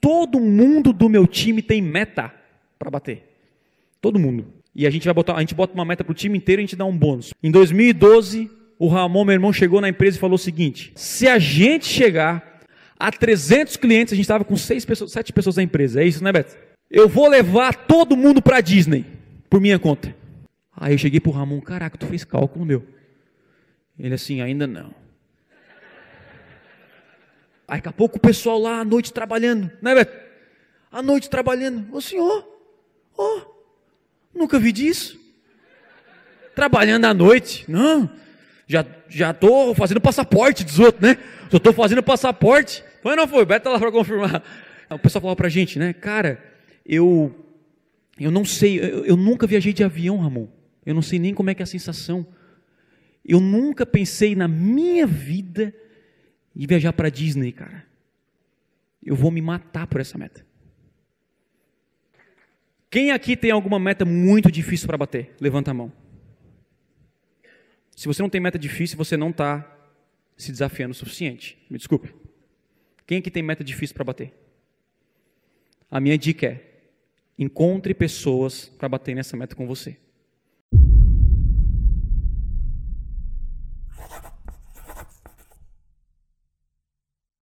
todo mundo do meu time tem meta para bater. Todo mundo. E a gente vai botar, a gente bota uma meta para o time inteiro e a gente dá um bônus. Em 2012, o Ramon, meu irmão, chegou na empresa e falou o seguinte: se a gente chegar a 300 clientes, a gente estava com seis pessoas, sete pessoas na empresa. É isso, né, Beto? Eu vou levar todo mundo para Disney por minha conta. Aí eu cheguei pro Ramon, caraca, tu fez cálculo meu. Ele assim, ainda não. Aí daqui a pouco o pessoal lá à noite trabalhando, né, Beto? À noite trabalhando. Ô senhor, ó, oh, nunca vi disso. Trabalhando à noite. Não, já, já fazendo passaporte dos outros, né? Já tô fazendo passaporte. Foi não foi? Beto tá lá para confirmar. O pessoal falou pra gente, né? Cara, eu, eu não sei, eu, eu nunca viajei de avião, Ramon. Eu não sei nem como é que é a sensação. Eu nunca pensei na minha vida em viajar para Disney, cara. Eu vou me matar por essa meta. Quem aqui tem alguma meta muito difícil para bater? Levanta a mão. Se você não tem meta difícil, você não está se desafiando o suficiente. Me desculpe. Quem aqui tem meta difícil para bater? A minha dica é: encontre pessoas para bater nessa meta com você.